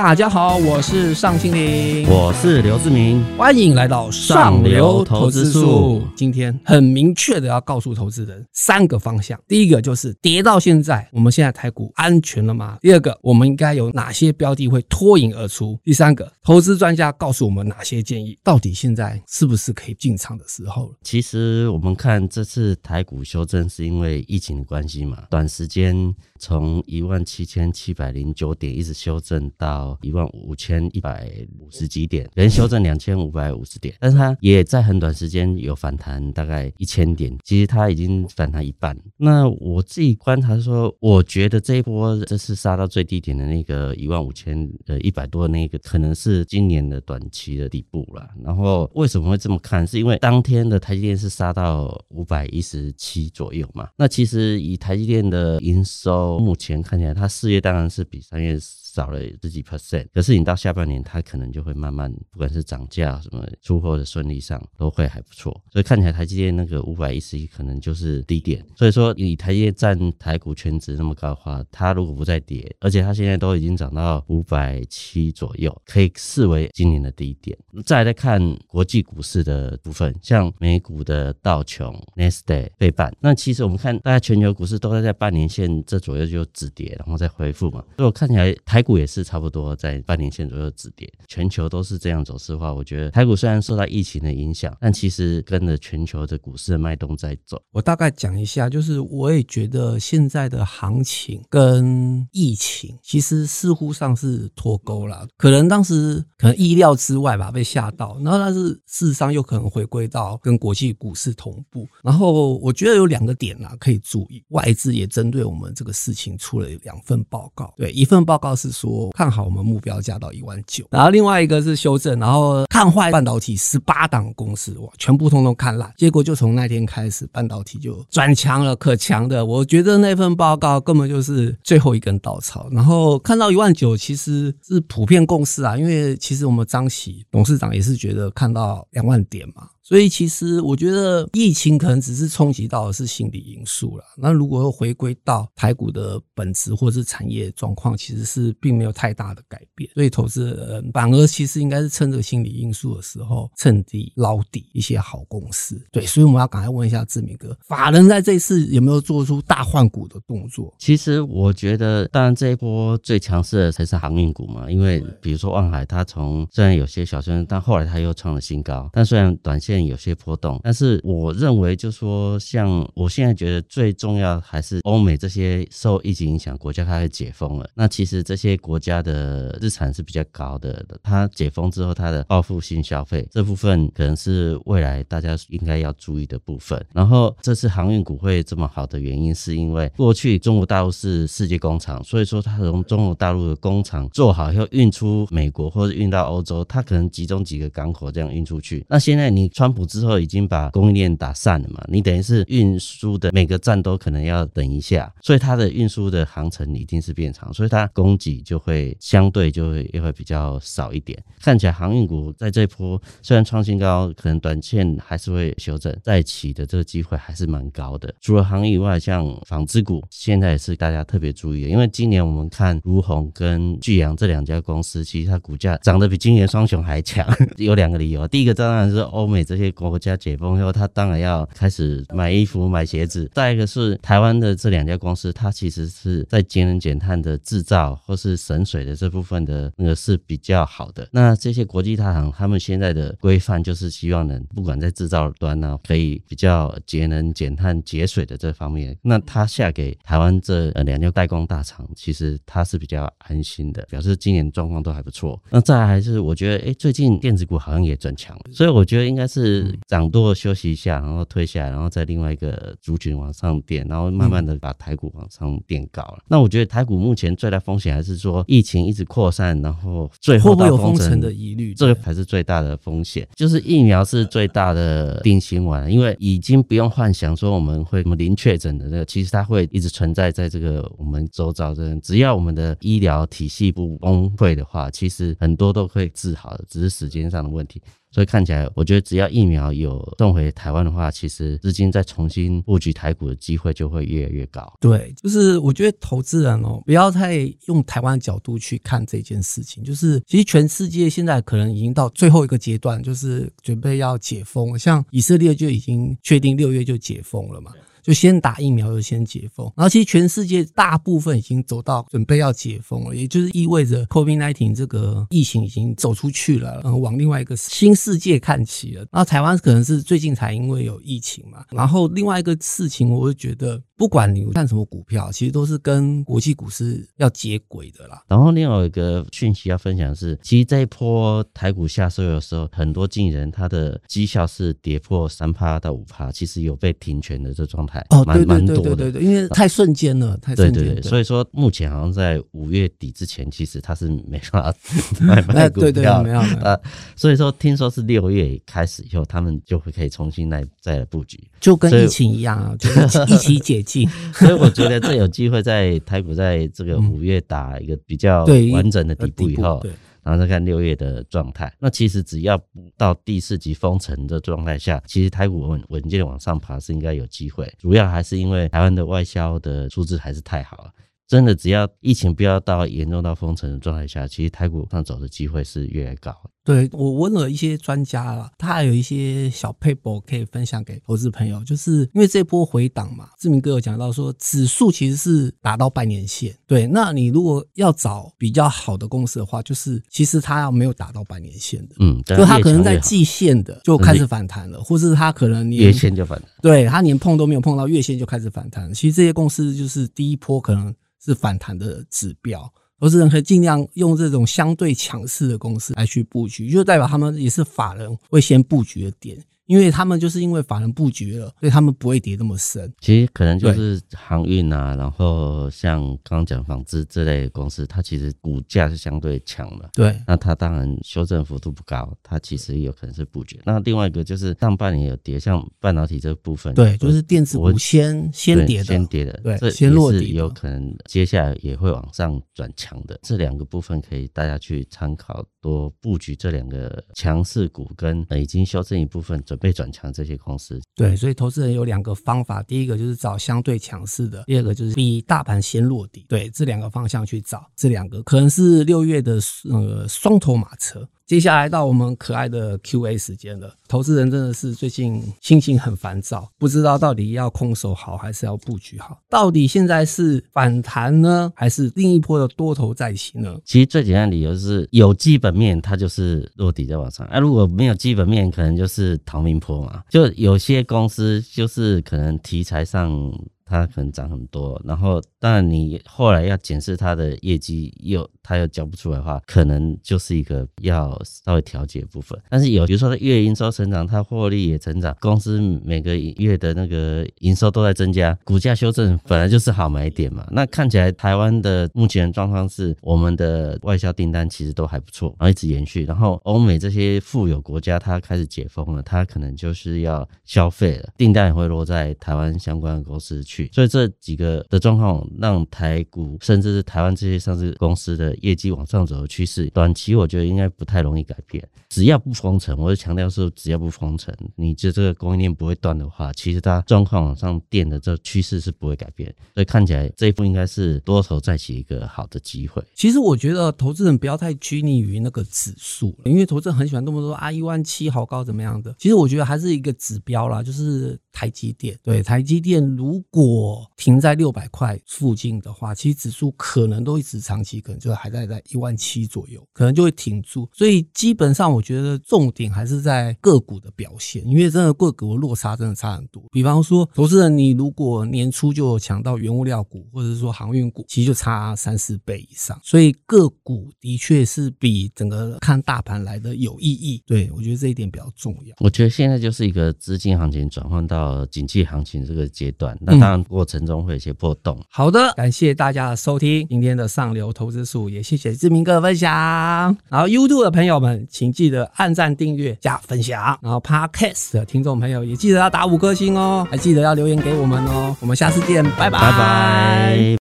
大家好，我是尚青林，我是刘志明，欢迎来到上流投资术。今天很明确的要告诉投资人三个方向：第一个就是跌到现在，我们现在台股安全了吗？第二个，我们应该有哪些标的会脱颖而出？第三个，投资专家告诉我们哪些建议？到底现在是不是可以进场的时候了？其实我们看这次台股修正是因为疫情的关系嘛，短时间从一万七千七百零九点一直修正到一万五千一百五十几点，连修正两千五百五十点，但是它也在很短时间有反弹大概一千点，其实它已经反弹一半。那我自己观察说，我觉得这一波这次杀到最低点的那个一万五千呃一百多的那个，可能是今年的短期的底部了。然后为什么会这么看？是因为当天的台积电是杀到五百一十七左右嘛？那其实以台积电的营收，目前看起来，它四月当然是比三月。少了十几 percent，可是你到下半年，它可能就会慢慢，不管是涨价什么出货的顺利上，都会还不错。所以看起来台积电那个五百一十一可能就是低点。所以说，以台积电占台股全值那么高的话，它如果不再跌，而且它现在都已经涨到五百七左右，可以视为今年的低点。再来看国际股市的部分，像美股的道琼、n e s t a 倍半，那其实我们看大家全球股市都在在半年线这左右就止跌，然后再恢复嘛。所以我看起来台。股也是差不多在半年线左右止跌，全球都是这样走势的话，我觉得台股虽然受到疫情的影响，但其实跟着全球的股市的脉动在走。我大概讲一下，就是我也觉得现在的行情跟疫情其实似乎上是脱钩了，可能当时可能意料之外吧，被吓到，然后但是事实上又可能回归到跟国际股市同步。然后我觉得有两个点啊可以注意，外资也针对我们这个事情出了两份报告，对，一份报告是。说看好我们目标价到一万九，然后另外一个是修正，然后看坏半导体十八档公司，哇，全部通通看烂，结果就从那天开始，半导体就转强了，可强的，我觉得那份报告根本就是最后一根稻草。然后看到一万九，其实是普遍共识啊，因为其实我们张喜董事长也是觉得看到两万点嘛。所以其实我觉得疫情可能只是冲击到的是心理因素了。那如果回归到台股的本质或是产业状况，其实是并没有太大的改变。所以投资人反而其实应该是趁这个心理因素的时候，趁低捞底一些好公司。对，所以我们要赶快问一下志明哥，法人在这次有没有做出大换股的动作？其实我觉得，当然这一波最强势的才是航运股嘛，因为比如说万海，它从虽然有些小升，但后来它又创了新高。但虽然短线有些波动，但是我认为，就说像我现在觉得最重要还是欧美这些受疫情影响国家开始解封了。那其实这些国家的日产是比较高的，它解封之后它的报复性消费这部分可能是未来大家应该要注意的部分。然后这次航运股会这么好的原因，是因为过去中国大陆是世界工厂，所以说它从中国大陆的工厂做好以后运出美国或者运到欧洲，它可能集中几个港口这样运出去。那现在你川川普之后。已经把供应链打散了嘛？你等于是运输的每个站都可能要等一下，所以它的运输的航程一定是变长，所以它供给就会相对就会也会比较少一点。看起来航运股在这波虽然创新高，可能短线还是会修正再起的这个机会还是蛮高的。除了航运以外，像纺织股现在也是大家特别注意的，因为今年我们看如虹跟巨阳这两家公司，其实它股价涨得比今年双雄还强。有两个理由，第一个当然是欧美这些国。家解封以后，他当然要开始买衣服、买鞋子。再一个是台湾的这两家公司，它其实是在节能减碳的制造或是省水的这部分的那个是比较好的。那这些国际大厂，他们现在的规范就是希望能不管在制造端呢，可以比较节能减碳、节水的这方面。那他下给台湾这两家代工大厂，其实他是比较安心的，表示今年状况都还不错。那再来还是我觉得，哎，最近电子股好像也转强，所以我觉得应该是。涨多休息一下，然后退下来，然后在另外一个族群往上垫，然后慢慢的把台股往上垫高了。那我觉得台股目前最大风险还是说疫情一直扩散，然后最后有封城的疑虑，这个才是最大的风险。就是疫苗是最大的定心丸，因为已经不用幻想说我们会什么零确诊的那个，其实它会一直存在在这个我们周遭的。只要我们的医疗体系不崩溃的话，其实很多都可以治好的，只是时间上的问题。所以看起来，我觉得只要疫苗有送回台湾的话，其实资金再重新布局台股的机会就会越来越高。对，就是我觉得投资人哦，不要太用台湾角度去看这件事情。就是其实全世界现在可能已经到最后一个阶段，就是准备要解封，像以色列就已经确定六月就解封了嘛。就先打疫苗，就先解封。然后其实全世界大部分已经走到准备要解封了，也就是意味着 COVID-19 这个疫情已经走出去了，然后，往另外一个新世界看齐了。然后台湾可能是最近才因为有疫情嘛。然后另外一个事情，我会觉得。不管你看什么股票，其实都是跟国际股市要接轨的啦。然后另外一个讯息要分享是，其实这一波台股下收的时候，很多经纪人他的绩效是跌破三趴到五趴，其实有被停权的这状态，哦，蛮蛮多的，对对，因为太瞬间了，太瞬间。对对对，所以说目前好像在五月底之前，其实他是没办法买 卖股票，没有呃，所以说听说是六月开始以后，他们就会可以重新来再来布局，就跟疫情一样啊，就是一起解。所以我觉得这有机会在台股在这个五月打一个比较完整的底部以后，然后再看六月的状态。那其实只要不到第四级封城的状态下，其实台股稳稳健往上爬是应该有机会。主要还是因为台湾的外销的数字还是太好了。真的，只要疫情不要到严重到封城的状态下，其实台股上走的机会是越来越高。对我问了一些专家了，他还有一些小 paper 可以分享给投资朋友，就是因为这波回档嘛，志明哥有讲到说，指数其实是达到半年线。对，那你如果要找比较好的公司的话，就是其实它要没有达到半年线的，嗯，就它可能在季线的就开始反弹了，或是它可能月线就反弹，对，它连碰都没有碰到月线就开始反弹。其实这些公司就是第一波可能。是反弹的指标，投资人可以尽量用这种相对强势的公司来去布局，就代表他们也是法人会先布局的点。因为他们就是因为法人布局了，所以他们不会跌那么深。其实可能就是航运啊，然后像刚刚讲纺织这类公司，它其实股价是相对强的。对，那它当然修正幅度不高，它其实有可能是布局。那另外一个就是上半年有跌，像半导体这部分，对，就是电子股先先跌的，先跌的，对，先落地，有可能接下来也会往上转强的。这两个部分可以大家去参考，多布局这两个强势股跟已经修正一部分准。被转强这些公司，对，所以投资人有两个方法，第一个就是找相对强势的，第二个就是比大盘先落地，对，这两个方向去找，这两个。可能是六月的呃双头马车。接下来到我们可爱的 Q&A 时间了。投资人真的是最近心情很烦躁，不知道到底要空手好还是要布局好？到底现在是反弹呢，还是另一波的多头再起呢？其实最简单的理由是有基本面，它就是落底在往上；哎，如果没有基本面，可能就是逃命坡嘛。就有些公司就是可能题材上。它可能涨很多，然后当然你后来要检视它的业绩，又它又交不出来的话，可能就是一个要稍微调节部分。但是有比如说它月营收成长，它获利也成长，公司每个月的那个营收都在增加，股价修正本来就是好买点嘛。那看起来台湾的目前状况是，我们的外销订单其实都还不错，然后一直延续。然后欧美这些富有国家它开始解封了，它可能就是要消费了，订单也会落在台湾相关的公司去。所以这几个的状况让台股甚至是台湾这些上市公司的业绩往上走的趋势，短期我觉得应该不太容易改变。只要不封城，我就强调说，只要不封城，你这这个供应链不会断的话，其实它状况往上垫的这趋势是不会改变。所以看起来这一步应该是多头再起一个好的机会。其实我觉得投资人不要太拘泥于那个指数，因为投资人很喜欢这么说啊，一万七好高怎么样的。其实我觉得还是一个指标啦，就是台积电。对，台积电如果停在六百块附近的话，其实指数可能都一直长期可能就还在在一万七左右，可能就会停住。所以基本上我。觉得重点还是在个股的表现，因为真的个股的落差真的差很多。比方说，投资人你如果年初就抢到原物料股，或者是说航运股，其实就差三四倍以上。所以个股的确是比整个看大盘来的有意义。对我觉得这一点比较重要。我觉得现在就是一个资金行情转换到经济行情这个阶段，那当然过程中会有些波动。好的，感谢大家的收听今天的上流投资术，也谢谢志明哥的分享。然后 YouTube 的朋友们，请记得。按赞、订阅、加分享，然后 Podcast 的听众朋友也记得要打五颗星哦，还记得要留言给我们哦。我们下次见，拜拜，拜拜。